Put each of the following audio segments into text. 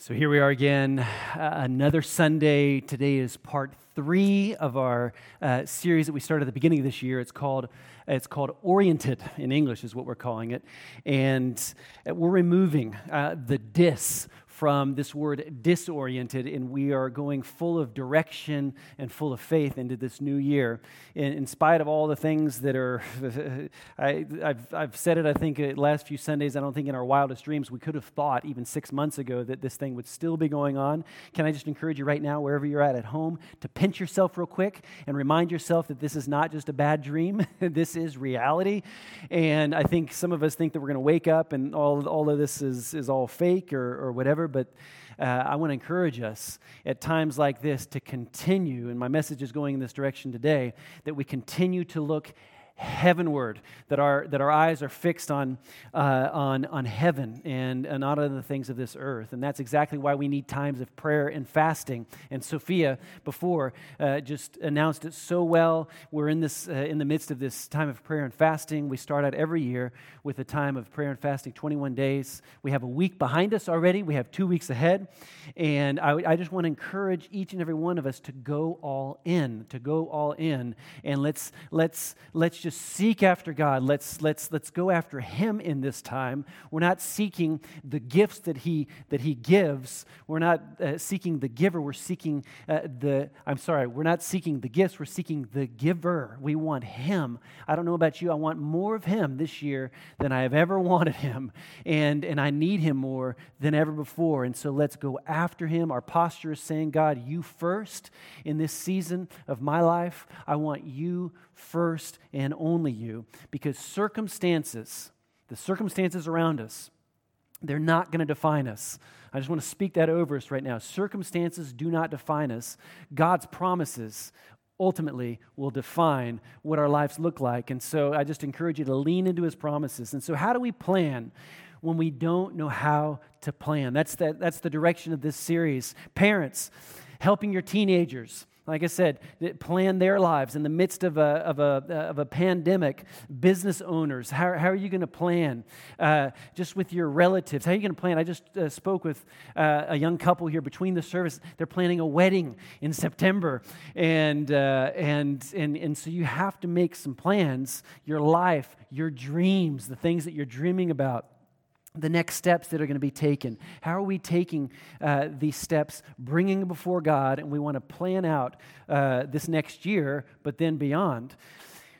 So here we are again, uh, another Sunday. Today is part three of our uh, series that we started at the beginning of this year. It's called it's called Oriented in English, is what we're calling it, and uh, we're removing uh, the dis from this word disoriented, and we are going full of direction and full of faith into this new year. In, in spite of all the things that are, I, have I've said it, I think, uh, last few Sundays, I don't think in our wildest dreams we could have thought even six months ago that this thing would still be going on. Can I just encourage you right now, wherever you're at at home, to pinch yourself real quick and remind yourself that this is not just a bad dream, this is reality. And I think some of us think that we're going to wake up and all, all of this is, is all fake or, or whatever but uh, I want to encourage us at times like this to continue, and my message is going in this direction today, that we continue to look heavenward, that our, that our eyes are fixed on, uh, on, on heaven and, and not on the things of this earth. And that's exactly why we need times of prayer and fasting. And Sophia, before, uh, just announced it so well. We're in, this, uh, in the midst of this time of prayer and fasting. We start out every year with a time of prayer and fasting, 21 days. We have a week behind us already, we have two weeks ahead. And I, I just want to encourage each and every one of us to go all in, to go all in. And let's, let's, let's just seek after God. Let's, let's, let's go after Him in this time. We're not seeking the gifts that He, that he gives. We're not uh, seeking the giver. We're seeking uh, the, I'm sorry, we're not seeking the gifts. We're seeking the giver. We want Him. I don't know about you. I want more of Him this year than I have ever wanted Him. And, and I need Him more than ever before. And so let's go after Him. Our posture is saying, God, you first in this season of my life. I want you first and only you because circumstances, the circumstances around us, they're not going to define us. I just want to speak that over us right now. Circumstances do not define us. God's promises ultimately will define what our lives look like. And so I just encourage you to lean into his promises. And so, how do we plan? When we don't know how to plan. That's the, that's the direction of this series. Parents, helping your teenagers like I said, plan their lives in the midst of a, of a, of a pandemic. Business owners, how, how are you going to plan? Uh, just with your relatives, how are you going to plan? I just uh, spoke with uh, a young couple here between the service. They're planning a wedding in September. And, uh, and, and, and so you have to make some plans, your life, your dreams, the things that you're dreaming about the next steps that are going to be taken. How are we taking uh, these steps, bringing them before God, and we want to plan out uh, this next year, but then beyond.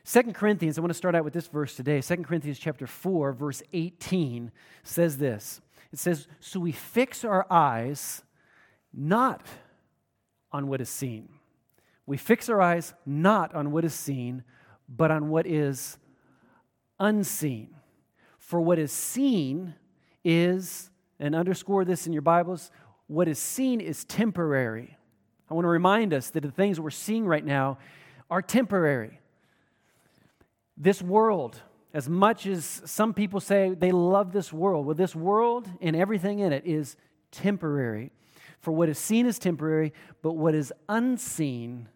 Second Corinthians, I want to start out with this verse today. Second Corinthians chapter 4, verse 18 says this. It says, So we fix our eyes not on what is seen. We fix our eyes not on what is seen, but on what is unseen. For what is seen is, and underscore this in your Bibles, what is seen is temporary. I want to remind us that the things we're seeing right now are temporary. This world, as much as some people say they love this world, well, this world and everything in it is temporary. For what is seen is temporary, but what is unseen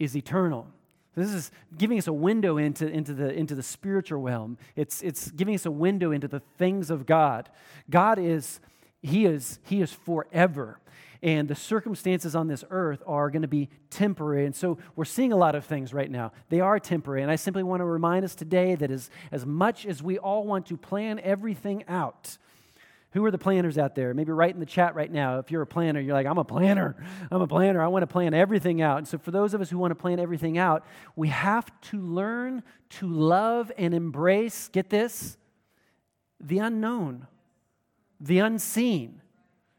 is eternal. This is giving us a window into, into, the, into the spiritual realm. It's, it's giving us a window into the things of God. God is, He is, He is forever. And the circumstances on this earth are going to be temporary. And so we're seeing a lot of things right now. They are temporary. And I simply want to remind us today that as, as much as we all want to plan everything out, who are the planners out there? Maybe write in the chat right now. If you're a planner, you're like, I'm a planner. I'm a planner. I want to plan everything out. And so, for those of us who want to plan everything out, we have to learn to love and embrace, get this, the unknown, the unseen.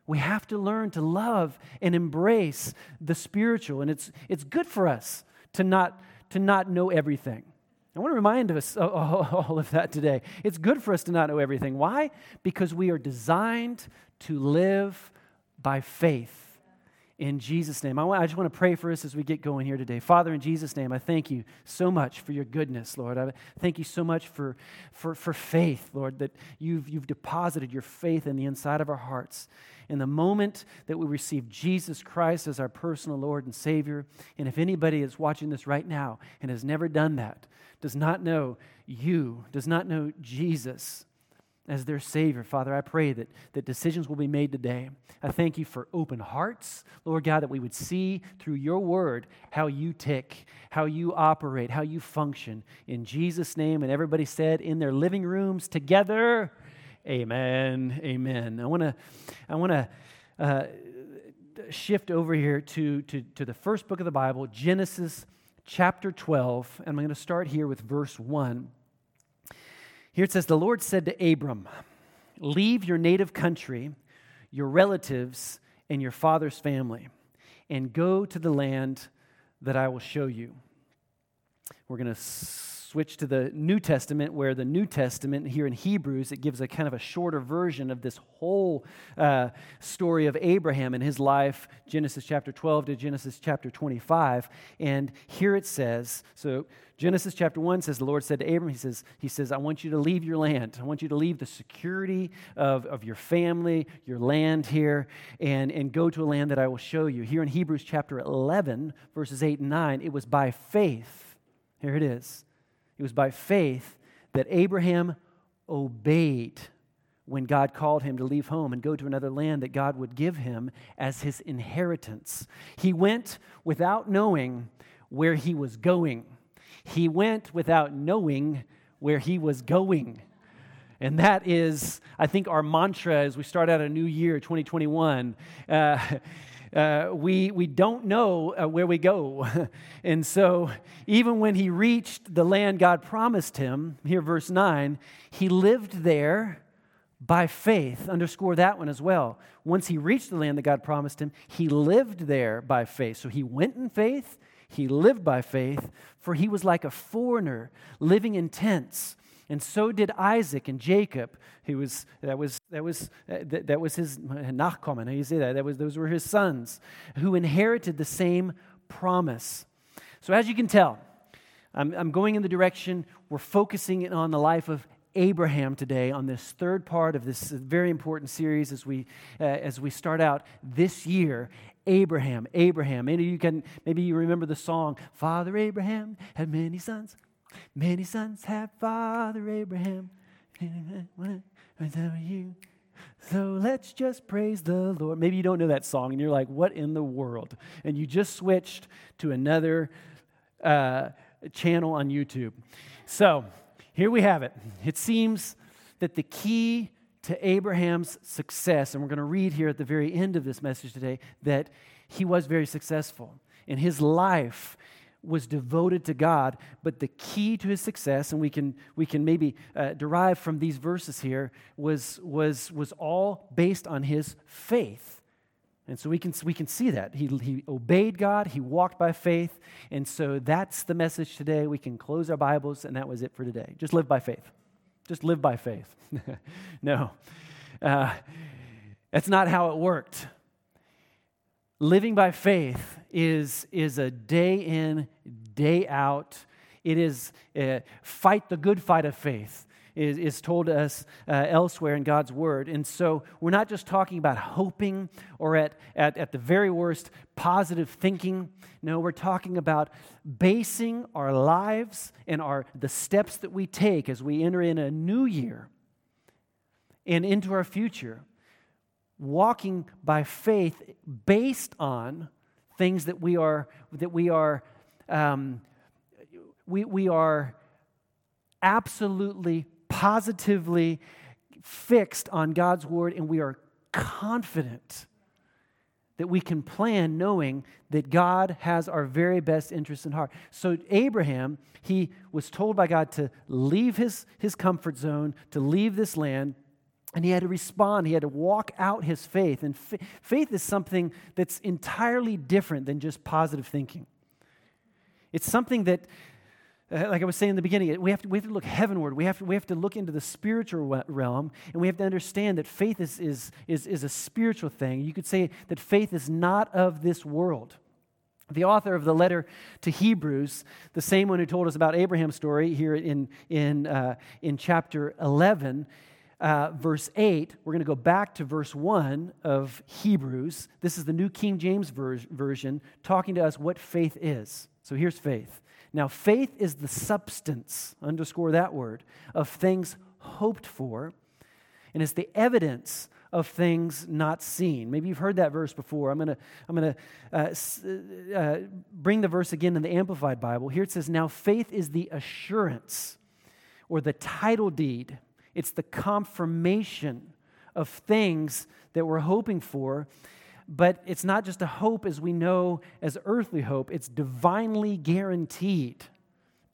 We have to learn to love and embrace the spiritual. And it's, it's good for us to not, to not know everything. I want to remind us all of that today. It's good for us to not know everything. Why? Because we are designed to live by faith in Jesus' name. I, want, I, just want to pray for us as we get going here today. Father, in Jesus' name, I thank you so much for your goodness, Lord. I thank you so much for, for, for faith, Lord, that you've, you've deposited your faith in the inside of our hearts. In the moment that we receive Jesus Christ as our personal Lord and Savior, and if anybody is watching this right now and has never done that, does not know you, does not know Jesus, as their Savior. Father, I pray that, that decisions will be made today. I thank you for open hearts, Lord God, that we would see through your word how you tick, how you operate, how you function. In Jesus' name, and everybody said in their living rooms together, Amen. Amen. I want to I want to uh, shift over here to, to, to the first book of the Bible, Genesis chapter 12, and I'm going to start here with verse 1. Here it says, The Lord said to Abram, Leave your native country, your relatives, and your father's family, and go to the land that I will show you. We're going to switch to the New Testament, where the New Testament here in Hebrews, it gives a kind of a shorter version of this whole uh, story of Abraham and his life, Genesis chapter 12 to Genesis chapter 25. And here it says, so Genesis chapter 1 says, The Lord said to Abram, He says, he says I want you to leave your land. I want you to leave the security of, of your family, your land here, and, and go to a land that I will show you. Here in Hebrews chapter 11, verses 8 and 9, it was by faith. Here it is. It was by faith that Abraham obeyed when God called him to leave home and go to another land that God would give him as his inheritance. He went without knowing where he was going, he went without knowing where he was going. And that is, I think, our mantra as we start out a new year, 2021. Uh, uh, we, we don't know uh, where we go. and so, even when he reached the land God promised him, here, verse 9, he lived there by faith. Underscore that one as well. Once he reached the land that God promised him, he lived there by faith. So, he went in faith, he lived by faith, for he was like a foreigner living in tents and so did Isaac and Jacob. He was, that, was, that, was, uh, that, that was his nachkommen, how you say that? that was, those were his sons who inherited the same promise. So, as you can tell, I'm, I'm going in the direction we're focusing on the life of Abraham today on this third part of this very important series as we, uh, as we start out this year. Abraham, Abraham. Maybe you can, maybe you remember the song, Father Abraham had many sons. Many sons have Father Abraham. So let's just praise the Lord. Maybe you don't know that song and you're like, what in the world? And you just switched to another uh, channel on YouTube. So here we have it. It seems that the key to Abraham's success, and we're going to read here at the very end of this message today, that he was very successful. In his life, was devoted to God, but the key to his success, and we can, we can maybe uh, derive from these verses here, was, was, was all based on his faith. And so we can, we can see that. He, he obeyed God, he walked by faith. And so that's the message today. We can close our Bibles, and that was it for today. Just live by faith. Just live by faith. no, uh, that's not how it worked. Living by faith is, is a day in, day out. It is uh, fight the good fight of faith, is, is told to us uh, elsewhere in God's word. And so we're not just talking about hoping or at, at, at the very worst, positive thinking. No, we're talking about basing our lives and our, the steps that we take as we enter in a new year and into our future walking by faith based on things that we are that we are um, we, we are absolutely positively fixed on god's word and we are confident that we can plan knowing that god has our very best interests in heart. So abraham he was told by god to leave his, his comfort zone to leave this land and he had to respond. He had to walk out his faith. And f- faith is something that's entirely different than just positive thinking. It's something that, uh, like I was saying in the beginning, we have to, we have to look heavenward. We have to, we have to look into the spiritual realm, and we have to understand that faith is, is, is, is a spiritual thing. You could say that faith is not of this world. The author of the letter to Hebrews, the same one who told us about Abraham's story here in, in, uh, in chapter 11, uh, verse 8, we're going to go back to verse 1 of Hebrews. This is the New King James ver- Version talking to us what faith is. So here's faith. Now, faith is the substance, underscore that word, of things hoped for, and it's the evidence of things not seen. Maybe you've heard that verse before. I'm going to I'm gonna, uh, uh, bring the verse again in the Amplified Bible. Here it says, Now faith is the assurance or the title deed, it's the confirmation of things that we're hoping for. But it's not just a hope as we know as earthly hope, it's divinely guaranteed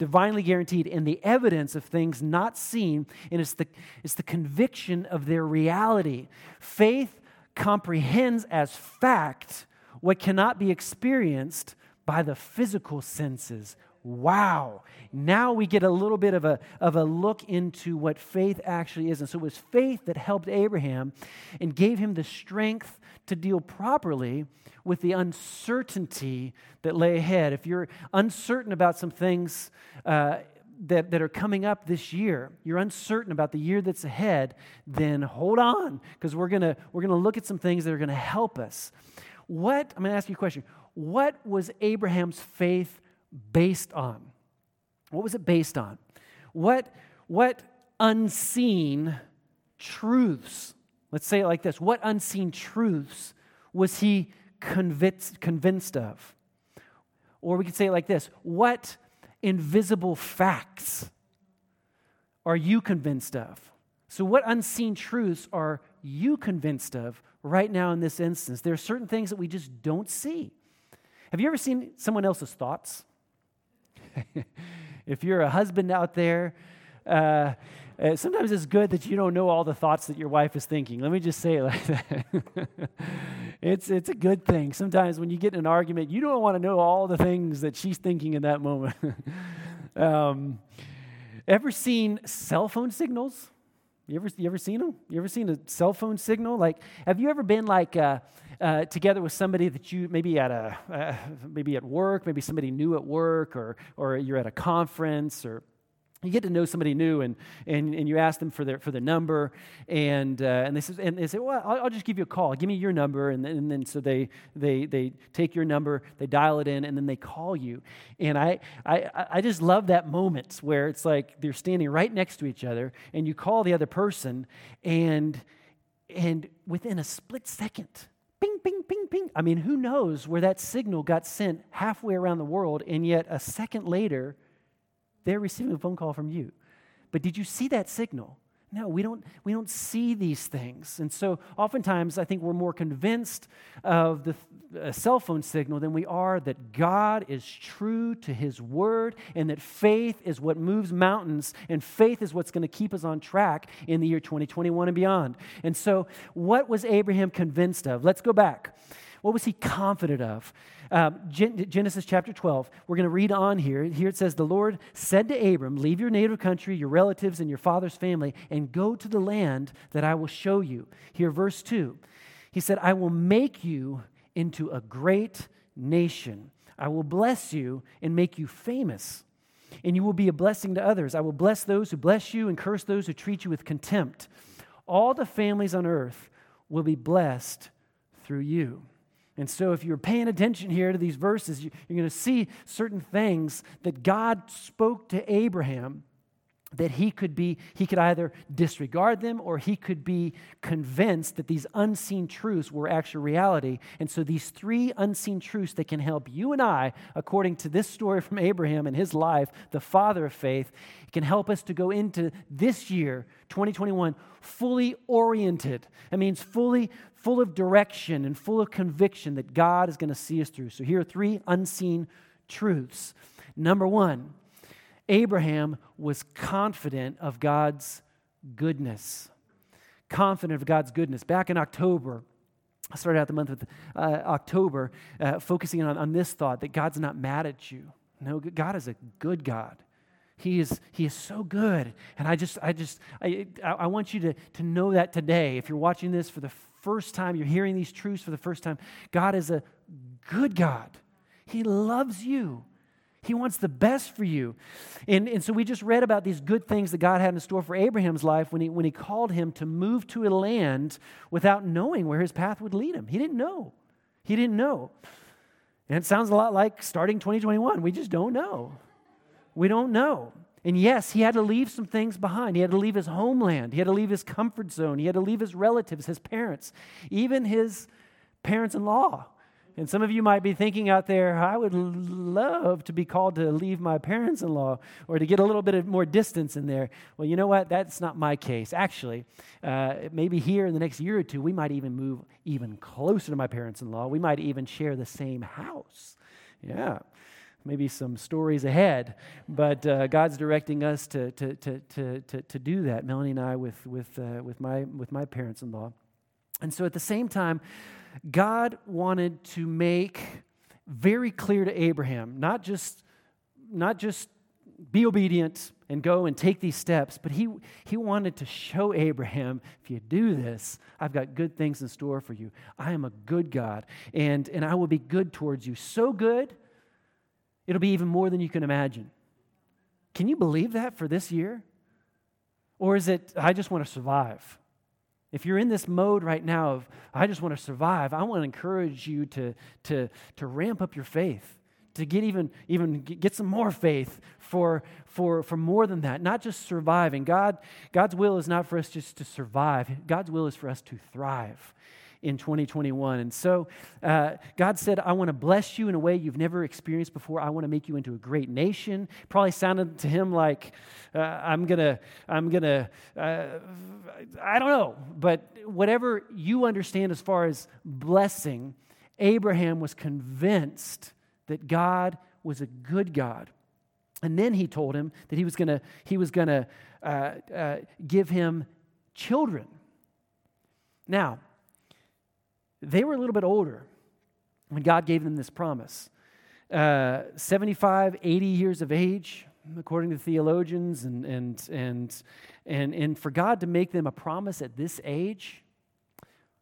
divinely guaranteed, in the evidence of things not seen, and it's the, it's the conviction of their reality. Faith comprehends as fact what cannot be experienced by the physical senses. Wow. Now we get a little bit of a, of a look into what faith actually is. And so it was faith that helped Abraham and gave him the strength to deal properly with the uncertainty that lay ahead. If you're uncertain about some things uh, that, that are coming up this year, you're uncertain about the year that's ahead, then hold on, because we're to we're to look at some things that are to help us. What, I'm to ask you a question. What was Abraham's faith based on? What was it based on? What, what unseen truths, let's say it like this, what unseen truths was he convinced, convinced of? Or we could say it like this What invisible facts are you convinced of? So, what unseen truths are you convinced of right now in this instance? There are certain things that we just don't see. Have you ever seen someone else's thoughts? if you're a husband out there, uh, uh, sometimes it's good that you don't know all the thoughts that your wife is thinking. Let me just say it like that. it's, it's a good thing. Sometimes when you get in an argument, you don't want to know all the things that she's thinking in that moment. um, ever seen cell phone signals? You ever, you ever seen them? You ever seen a cell phone signal? Like, have you ever been like uh, uh, together with somebody that you maybe at a uh, maybe at work, maybe somebody new at work, or or you're at a conference, or you get to know somebody new and, and, and you ask them for their, for their number and, uh, and, they say, and they say well I'll, I'll, just give you a call. Give me your number and, and then so they, they, they take your number they dial it in and then they call you. And I, I, I just love that moment where it's like they're standing right next to each other and you call the other person and, and within a split second ping, ping, ping, ping. I mean, who knows where that signal got sent halfway around the world, and yet a second later, they're receiving a phone call from you. But did you see that signal? No, we don't, we don't see these things. And so oftentimes I think we're more convinced of the cell phone signal than we are that God is true to his word and that faith is what moves mountains and faith is what's going to keep us on track in the year 2021 and beyond. And so, what was Abraham convinced of? Let's go back. What was he confident of? Um, Genesis chapter 12, we're going to read on here. Here it says, The Lord said to Abram, Leave your native country, your relatives, and your father's family, and go to the land that I will show you. Here, verse 2. He said, I will make you into a great nation. I will bless you and make you famous, and you will be a blessing to others. I will bless those who bless you and curse those who treat you with contempt. All the families on earth will be blessed through you. And so, if you're paying attention here to these verses, you're going to see certain things that God spoke to Abraham that he could be he could either disregard them or he could be convinced that these unseen truths were actual reality. And so these three unseen truths that can help you and i according to this story from abraham and his life the father of faith can help us to go into this year 2021 fully oriented. That means fully full of direction and full of conviction that god is going to see us through. So here are three unseen truths. Number one Abraham was confident of God's goodness. Confident of God's goodness. Back in October, I started out the month with uh, October, uh, focusing on, on this thought that God's not mad at you. No, God is a good God. He is, he is so good. And I just, I just, I, I want you to, to know that today. If you're watching this for the first time, you're hearing these truths for the first time, God is a good God. He loves you. He wants the best for you. And, and so we just read about these good things that God had in store for Abraham's life when he, when he called him to move to a land without knowing where his path would lead him. He didn't know. He didn't know. And it sounds a lot like starting 2021. We just don't know. We don't know. And yes, he had to leave some things behind. He had to leave his homeland. He had to leave his comfort zone. He had to leave his relatives, his parents, even his parents in law. And some of you might be thinking out there, I would love to be called to leave my parents in law or to get a little bit of more distance in there. Well, you know what? That's not my case. Actually, uh, maybe here in the next year or two, we might even move even closer to my parents in law. We might even share the same house. Yeah. Maybe some stories ahead, but uh, God's directing us to, to, to, to, to, to do that. Melanie and I with, with, uh, with, my, with my parents in law. And so at the same time, God wanted to make very clear to Abraham, not just, not just be obedient and go and take these steps, but he, he wanted to show Abraham, if you do this, I've got good things in store for you. I am a good God, and, and I will be good towards you. So good, it'll be even more than you can imagine. Can you believe that for this year? Or is it, I just want to survive? If you're in this mode right now of, I just want to survive, I want to encourage you to, to, to ramp up your faith, to get even, even get some more faith for, for, for more than that, not just surviving. God, God's will is not for us just to survive, God's will is for us to thrive in 2021. And so uh, God said, I want to bless you in a way you've never experienced before. I want to make you into a great nation. Probably sounded to him like, uh, I'm going to, I'm going to, uh, I don't know. But whatever you understand as far as blessing, Abraham was convinced that God was a good God. And then he told him that he was going to, he was to uh, uh, give him children. Now, they were a little bit older when God gave them this promise. Uh, 75, 80 years of age, according to theologians, and, and, and, and, and for God to make them a promise at this age,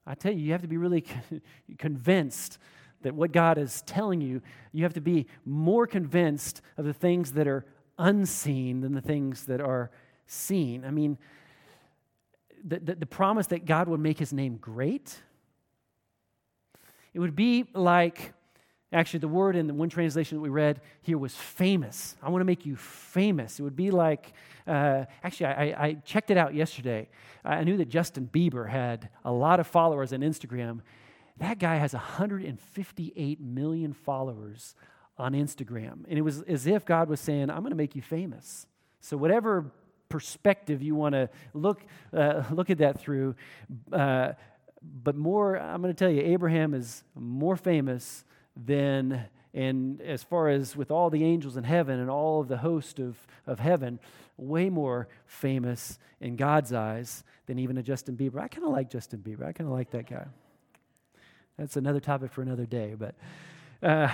I tell you, you have to be really convinced that what God is telling you, you have to be more convinced of the things that are unseen than the things that are seen. I mean, the, the, the promise that God would make his name great it would be like, actually, the word in the one translation that we read here was famous. I want to make you famous. It would be like, uh, actually, I, I checked it out yesterday. I knew that Justin Bieber had a lot of followers on Instagram. That guy has 158 million followers on Instagram. And it was as if God was saying, I'm going to make you famous. So, whatever perspective you want to look, uh, look at that through, uh, but more, I'm going to tell you, Abraham is more famous than, and as far as with all the angels in heaven and all of the host of, of heaven, way more famous in God's eyes than even a Justin Bieber. I kind of like Justin Bieber. I kind of like that guy. That's another topic for another day. But uh,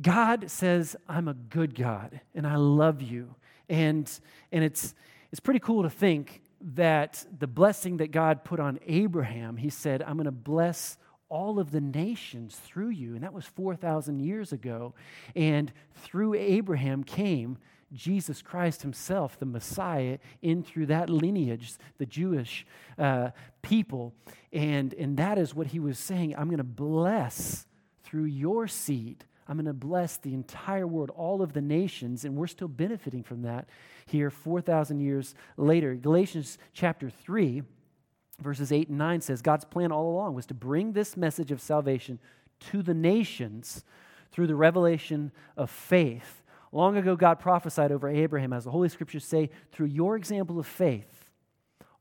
God says, I'm a good God and I love you. And, and it's, it's pretty cool to think that the blessing that God put on Abraham, he said, I'm going to bless all of the nations through you. And that was 4,000 years ago. And through Abraham came Jesus Christ himself, the Messiah, in through that lineage, the Jewish uh, people. And, and that is what he was saying. I'm going to bless through your seed I'm going to bless the entire world, all of the nations, and we're still benefiting from that here 4,000 years later. Galatians chapter 3, verses 8 and 9 says God's plan all along was to bring this message of salvation to the nations through the revelation of faith. Long ago, God prophesied over Abraham, as the Holy Scriptures say, through your example of faith,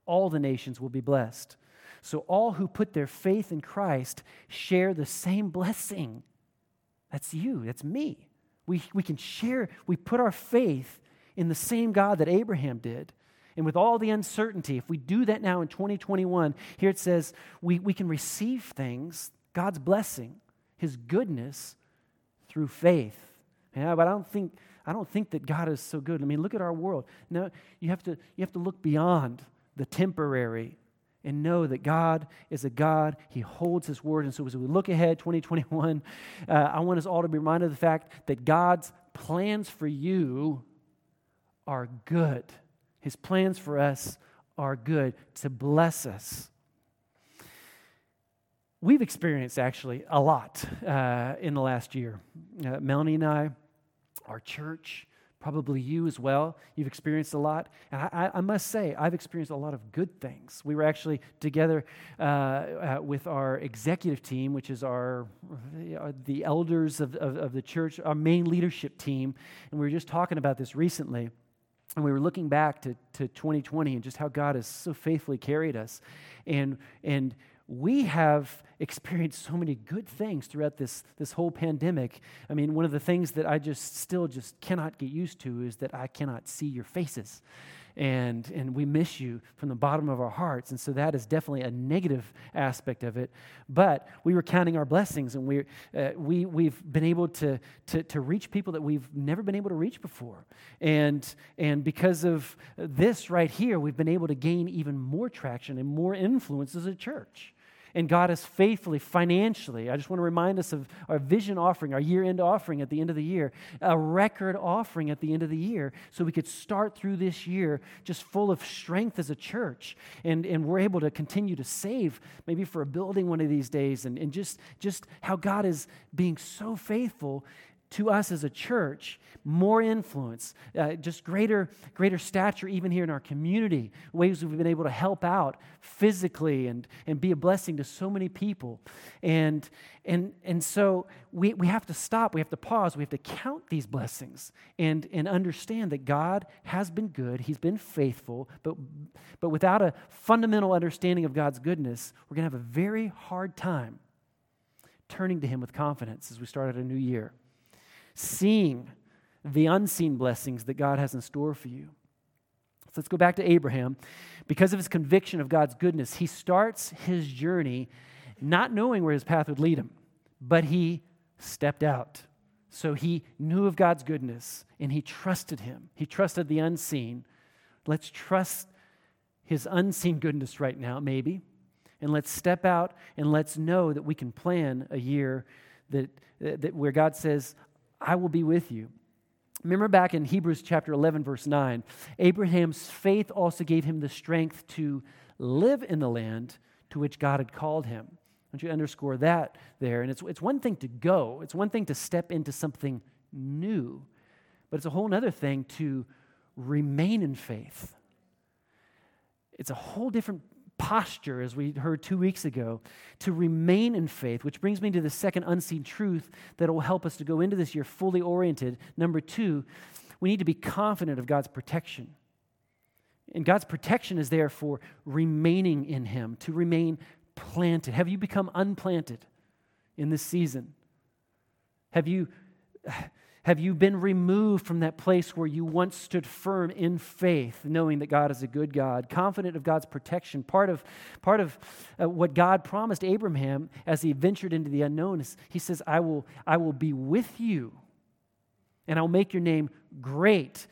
all the nations will be blessed. So, all who put their faith in Christ share the same blessing. That's you, that's me. We, we can share, we put our faith in the same God that Abraham did. And with all the uncertainty, if we do that now in 2021, here it says we, we can receive things, God's blessing, His goodness, through faith. Yeah, but I don't think I don't think that God is so good. I mean, look at our world. No, you have to you have to look beyond the temporary and know that God is a God. He holds His word. And so as we look ahead, 2021, uh, I want us all to be reminded of the fact that God's plans for you are good. His plans for us are good to bless us. We've experienced actually a lot uh, in the last year. Uh, Melanie and I, our church, probably you as well. You've experienced a lot. And I, I, must say, I've experienced a lot of good things. We were actually together uh, uh, with our executive team, which is our uh, the elders of, of, of the church, our main leadership team. And we were just talking about this recently. And we were looking back to, to 2020 and just how God has so faithfully carried us. And, and we have experienced so many good things throughout this, this whole pandemic. I mean, one of the things that I just still just cannot get used to is that I cannot see your faces. And, and we miss you from the bottom of our hearts. And so that is definitely a negative aspect of it. But we were counting our blessings, and we, uh, we, we've been able to, to, to reach people that we've never been able to reach before. And, and because of this right here, we've been able to gain even more traction and more influence as a church and God has faithfully, financially. I just want to remind us of our vision offering, our year end offering at the end of the year, a record offering at the end of the year, so we could start through this year just full of strength as a church. And, and we're able to continue to save maybe for a building one of these days, and, and just, just how God is being so faithful to us as a church more influence uh, just greater greater stature even here in our community ways we've been able to help out physically and and be a blessing to so many people. And and and so we, we have to stop we have to pause we have to count these blessings and and understand that god has been good he's been faithful but but without a fundamental understanding of god's goodness we're going to have a very hard time turning to him with confidence as we start out a new year seeing the unseen blessings that God has in store for you. So let's go back to Abraham. Because of his conviction of God's goodness, he starts his journey not knowing where his path would lead him, but he stepped out. So he knew of God's goodness and he trusted him. He trusted the unseen. Let's trust his unseen goodness right now, maybe. And let's step out and let's know that we can plan a year that, that where God says, I will be with you. Remember back in Hebrews chapter 11, verse 9, Abraham's faith also gave him the strength to live in the land to which God had called him. Want you underscore that there. And it's, it's one thing to go, it's one thing to step into something new, but it's a whole other thing to remain in faith. It's a whole different posture, as we heard two weeks ago, to remain in faith, which brings me to the second unseen truth that will help us to go into this year fully oriented. Number two, we need to be confident of God's protection. And God's protection is there for remaining in Him, to remain planted. Have you become unplanted in this season? Have you have you been removed from that place where you once stood firm in faith, knowing that God is a good God, confident of God's protection? Part of, part of uh, what God promised Abraham as he ventured into the unknown is He says, I will, I will be with you, and I'll make your name great.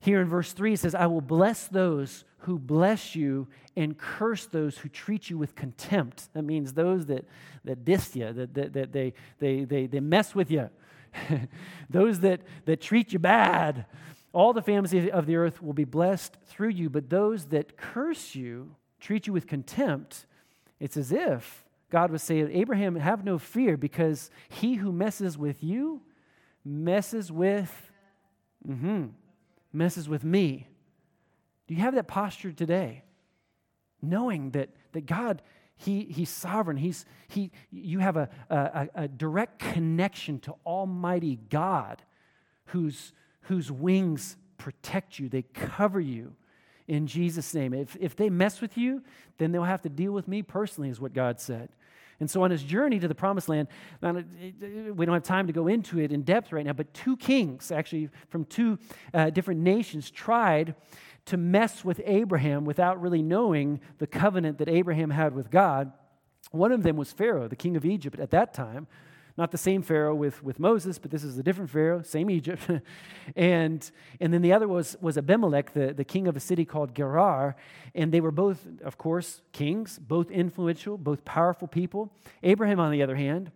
Here in verse 3, it says, I will bless those who bless you and curse those who treat you with contempt. That means those that, that diss you, that, that, that they, they, they, they mess with you. those that, that treat you bad, all the families of the earth will be blessed through you, but those that curse you, treat you with contempt, it's as if God was saying, Abraham, have no fear, because he who messes with you messes with, mm-hmm, messes with me. Do you have that posture today? Knowing that, that God he, he's sovereign. He's, he, you have a, a, a direct connection to Almighty God whose, whose wings protect you, they cover you in Jesus' name. If, if they mess with you, then they'll have to deal with me personally, is what God said. And so on his journey to the promised land, we don't have time to go into it in depth right now, but two kings, actually from two uh, different nations, tried to mess with Abraham without really knowing the covenant that Abraham had with God. One of them was Pharaoh, the king of Egypt at that time. Not the same Pharaoh with, with Moses, but this is a different Pharaoh, same Egypt. and, and then the other was, was Abimelech, the, the king of a city called Gerar. And they were both, of course, kings, both influential, both powerful people. Abraham, on the other hand,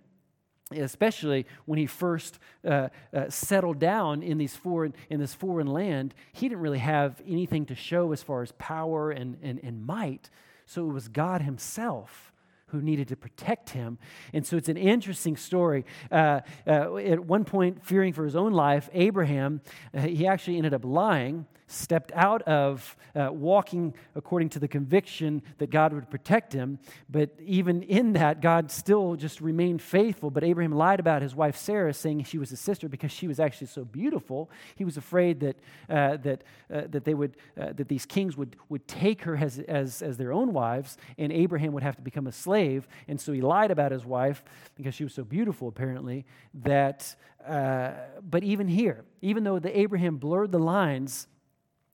especially when he first uh, uh, settled down in, these foreign, in this foreign land, he didn't really have anything to show as far as power and, and, and might. So it was God himself who needed to protect him. And so it's an interesting story. Uh, uh, at one point, fearing for his own life, Abraham, uh, he actually ended up lying stepped out of uh, walking according to the conviction that God would protect him. But even in that, God still just remained faithful. But Abraham lied about his wife Sarah, saying she was his sister because she was actually so beautiful. He was afraid that, uh, that, uh, that, they would, uh, that these kings would, would take her as, as, as their own wives, and Abraham would have to become a slave. And so he lied about his wife because she was so beautiful, apparently, that. Uh, but even here, even though the Abraham blurred the lines,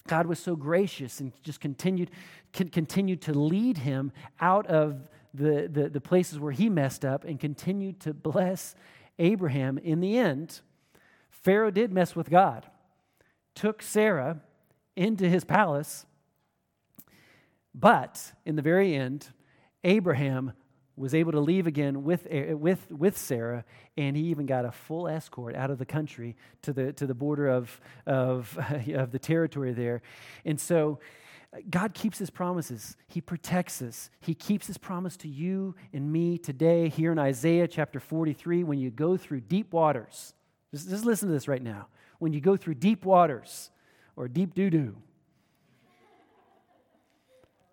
God was so gracious and just continued, continued to lead him out of the, the, the places where he messed up and continued to bless Abraham. In the end, Pharaoh did mess with God, took Sarah into his palace, but in the very end, Abraham was able to leave again with, eh, with, with Sarah, and he even got a full escort out of the country to the, to the border of, of, of the territory there. And so uh, God keeps his promises. He protects us. He keeps his promise to you and me today here in Isaiah chapter 43 when you go through deep waters. Just, just listen to this right now. When you go through deep waters or deep doo doo,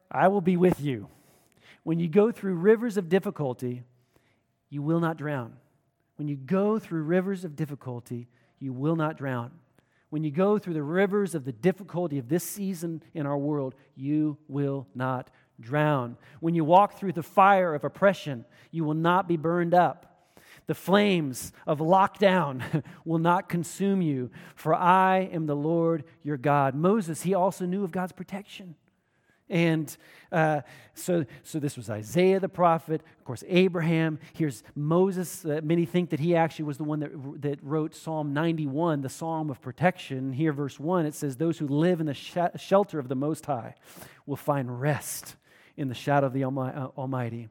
I will be with you. When you go through rivers of difficulty, you will not drown. When you go through rivers of difficulty, you will not drown. When you go through the rivers of the difficulty of this season in our world, you will not drown. When you walk through the fire of oppression, you will not be burned up. The flames of lockdown will not consume you, for I am the Lord your God. Moses, he also knew of God's protection. And uh, so, so this was Isaiah the prophet, of course, Abraham. Here's Moses. Uh, many think that he actually was the one that, that wrote Psalm 91, the psalm of protection. Here, verse 1, it says, Those who live in the sh- shelter of the Most High will find rest in the shadow of the uh, Almighty.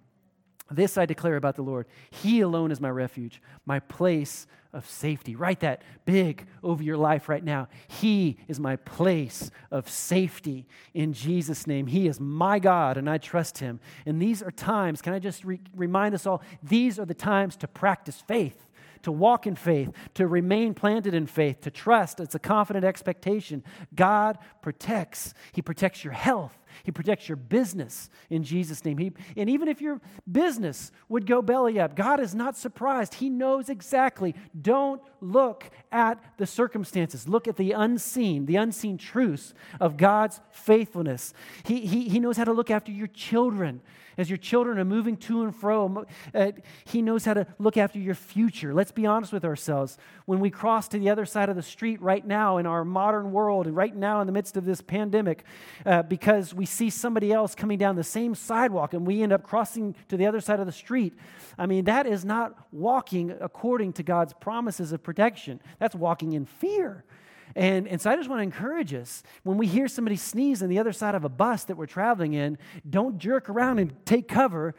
This I declare about the Lord. He alone is my refuge, my place of safety. Write that big over your life right now. He is my place of safety in Jesus' name. He is my God, and I trust him. And these are times, can I just re- remind us all, these are the times to practice faith to walk in faith, to remain planted in faith, to trust. It's a confident expectation. God protects. He protects your health. He protects your business in Jesus' name. He, and even if your business would go belly up, God is not surprised. He knows exactly. Don't look at the circumstances, look at the unseen, the unseen truths of God's faithfulness. He, he, he knows how to look after your children as your children are moving to and fro. Uh, he knows how to look after your future. Let's be honest with ourselves. When we cross to the other side of the street right now in our modern world, and right now in the midst of this pandemic, uh, because we see somebody else coming down the same sidewalk and we end up crossing to the other side of the street, I mean, that is not walking according to God's promises of protection. That's walking in fear. And, and so I just want to encourage us when we hear somebody sneeze on the other side of a bus that we're traveling in, don't jerk around and take cover.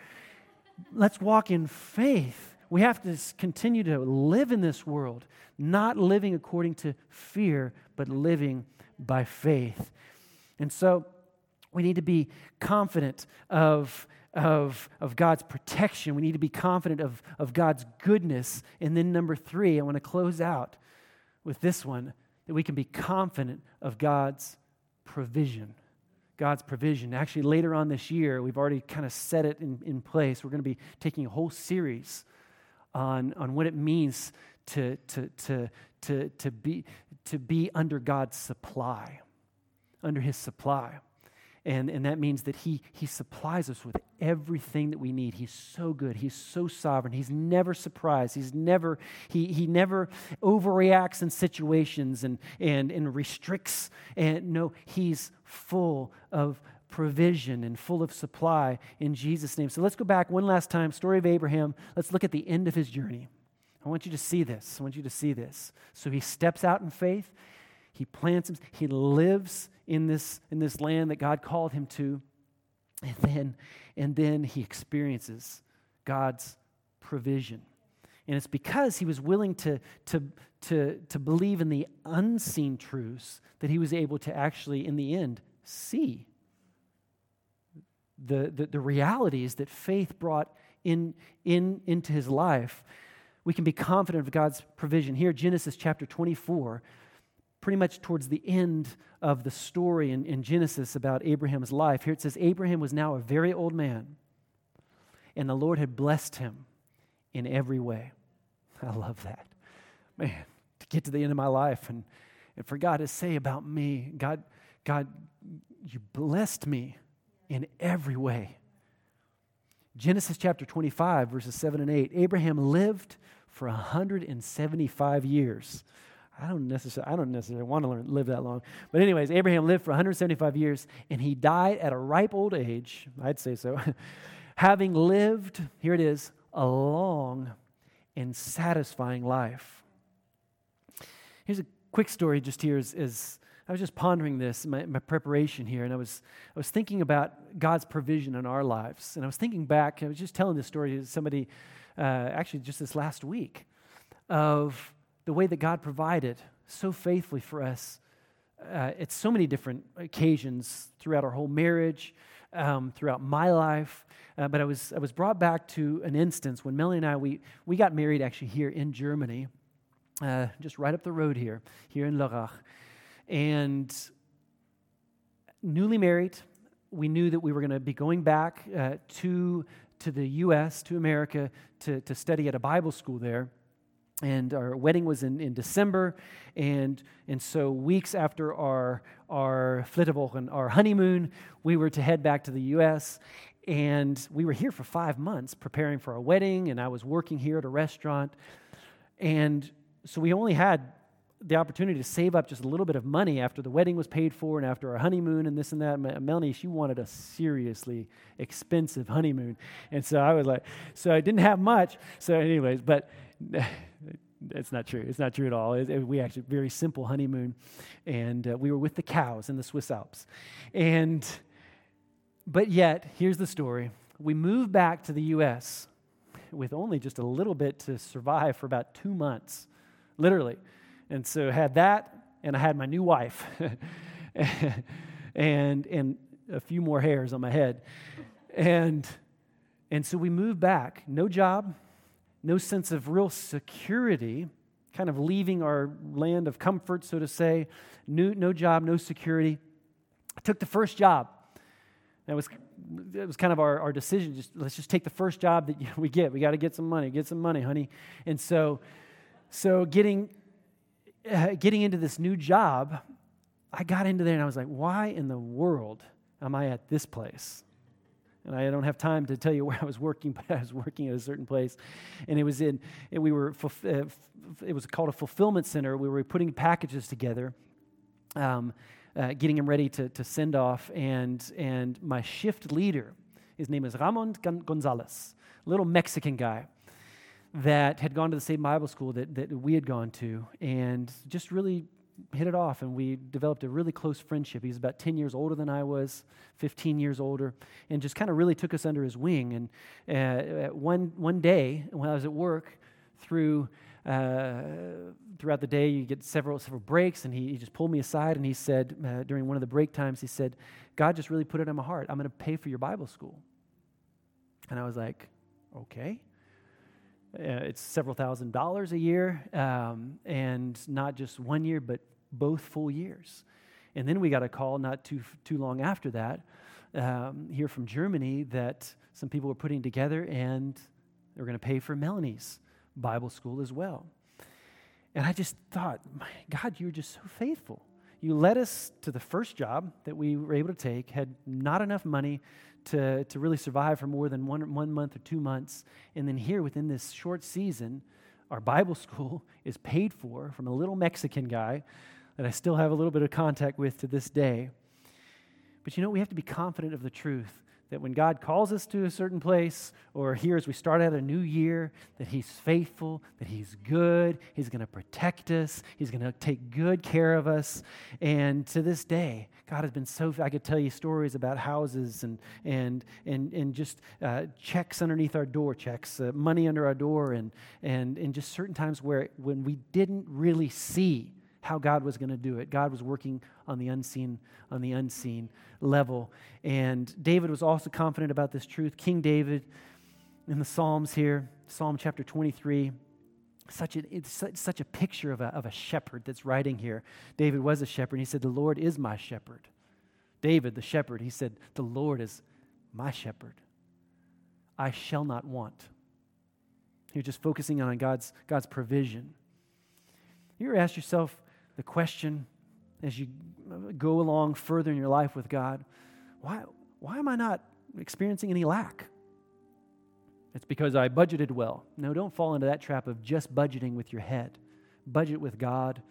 Let's walk in faith. We have to continue to live in this world, not living according to fear, but living by faith. And so we need to be confident of, of, of God's protection. We need to be confident of, of God's goodness. And then, number three, I want to close out with this one that we can be confident of God's provision. God's provision. Actually, later on this year, we've already kind of set it in, in place. We're going to be taking a whole series on, on what it means to, to, to, to, to, be, to be under God's supply, under His supply. And, and that means that he, he supplies us with everything that we need. He's so good. He's so sovereign. He's never surprised. He's never, he, he never overreacts in situations and, and, and restricts. And no, he's full of provision and full of supply in Jesus' name. So let's go back one last time. Story of Abraham. Let's look at the end of his journey. I want you to see this. I want you to see this. So he steps out in faith. He plants him. He lives in this, in this land that God called him to. And then, and then he experiences God's provision. And it's because he was willing to, to, to, to believe in the unseen truths that he was able to actually, in the end, see the, the, the realities that faith brought in, in, into his life, we can be confident of God's provision. Here, Genesis chapter 24, pretty much towards the end of the story in, in Genesis about Abraham's life, here it says, Abraham was now a very old man, and the Lord had blessed him in every way. I love that. Man, to get to the end of my life and, and for God to say about me, God, God, you blessed me in every way. Genesis chapter 25, verses 7 and 8. Abraham lived for 175 years. I don't necessarily, I don't necessarily want to learn, live that long. But, anyways, Abraham lived for 175 years and he died at a ripe old age, I'd say so, having lived, here it is, a long and satisfying life. Here's a quick story just here is, is I was just pondering this, my, my preparation here, and I was, I was thinking about God's provision in our lives. And I was thinking back, I was just telling this story to somebody, uh, actually just this last week, of the way that God provided so faithfully for us uh, at so many different occasions throughout our whole marriage, um, throughout my life. Uh, but I was, I was brought back to an instance when Melanie and I, we, we got married actually here in Germany, uh, just right up the road here, here in Lörrach. And newly married, we knew that we were going to be going back uh, to, to the U.S., to America, to, to study at a Bible school there. And our wedding was in, in December. And, and so, weeks after our, our Flitterwochen, our honeymoon, we were to head back to the U.S. And we were here for five months preparing for our wedding. And I was working here at a restaurant. And so, we only had the opportunity to save up just a little bit of money after the wedding was paid for and after our honeymoon and this and that. Melanie, she wanted a seriously expensive honeymoon. And so I was like, so I didn't have much. So, anyways, but it's not true. It's not true at all. It, it, we actually very simple honeymoon, and uh, we were with the cows in the Swiss Alps, and but yet here's the story: we moved back to the U.S. with only just a little bit to survive for about two months, literally. And so had that, and I had my new wife, and, and a few more hairs on my head. And, and so we moved back. No job, no sense of real security, kind of leaving our land of comfort, so to say. No, no job, no security. I took the first job. That was, that was kind of our, our decision. Just, let's just take the first job that we get. We got to get some money. Get some money, honey. And so, so getting uh, getting into this new job, I got into there and I was like, why in the world am I at this place? And I don't have time to tell you where I was working, but I was working at a certain place, and it was in. We were. Uh, it was called a fulfillment center. We were putting packages together, um, uh, getting them ready to, to send off. And and my shift leader, his name is Ramon Gonzalez, a little Mexican guy that had gone to the same Bible school that, that we had gone to and just really hit it off and we developed a really close friendship. He was about 10 years older than I was, 15 years older, and just kind of really took us under his wing. And uh, one, one day when I was at work, through uh, throughout the day, you get several several breaks, and he, he just pulled me aside and he said uh, during one of the break times, he said, "God just really put it in my heart. I'm going to pay for your Bible school." And I was like, "Okay." Uh, it's several thousand dollars a year, um, and not just one year, but both full years. And then we got a call not too, too long after that, um, here from Germany, that some people were putting together and they were going to pay for Melanie's Bible school as well. And I just thought, my God, you're just so faithful. You led us to the first job that we were able to take, had not enough money to, to really survive for more than one, one month or two months. And then here, within this short season, our Bible school is paid for from a little Mexican guy that I still have a little bit of contact with to this day. But you know, we have to be confident of the truth that when God calls us to a certain place, or here as we start out a new year, that He's faithful, that He's good, He's going to protect us, He's going to take good care of us. And to this day, God has been so, I could tell you stories about houses and, and, and, and just uh, checks underneath our door, checks, uh, money under our door, and, and, and just certain times where when we didn't really see how God was going to do it. God was working on the unseen on the unseen level. And David was also confident about this truth. King David in the Psalms here, Psalm chapter 23, such a, it's such a picture of a, of a shepherd that's writing here. David was a shepherd. He said, The Lord is my shepherd. David, the shepherd, he said, The Lord is my shepherd. I shall not want. You're just focusing on God's, God's provision. You ever ask yourself the question as you go along further in your life with God why, why am I not experiencing any lack? It's because I budgeted well. No, don't fall into that trap of just budgeting with your head. Budget with God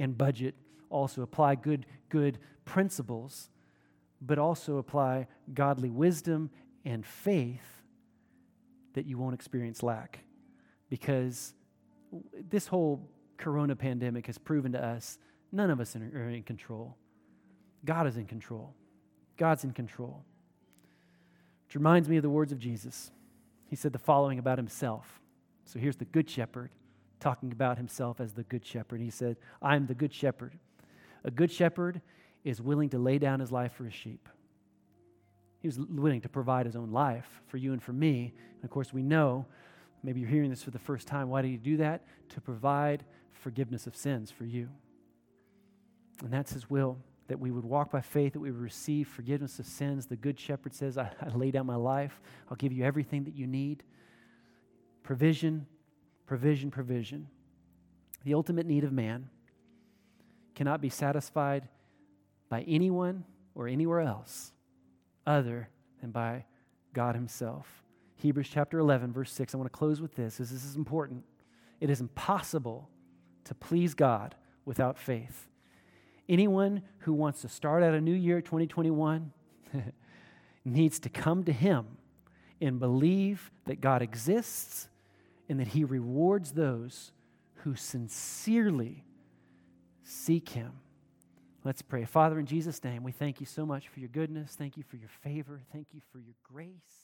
and budget also apply good good principles, but also apply godly wisdom and faith that you won't experience lack. Because this whole corona pandemic has proven to us none of us are in control. God is in control. God's in control. Which reminds me of the words of Jesus he said the following about himself. So here's the Good Shepherd talking about himself as the Good Shepherd. He said, I'm the Good Shepherd. A good shepherd is willing to lay down his life for his sheep. He was willing to provide his own life for you and for me. And of course, we know, maybe you're hearing this for the first time, why did he do that? To provide forgiveness of sins for you. And that's his will that we would walk by faith, that we would receive forgiveness of sins. The Good Shepherd says, I, I lay down my life. I'll give you everything that you need. Provision, provision, provision. The ultimate need of man cannot be satisfied by anyone or anywhere else other than by God Himself. Hebrews chapter 11, verse 6. I want to close with this, as this is important. It is impossible to please God without faith. Anyone who wants to start out a new year, 2021, needs to come to Him and believe that God exists and that He rewards those who sincerely seek Him. Let's pray. Father, in Jesus' name, we thank you so much for your goodness. Thank you for your favor. Thank you for your grace.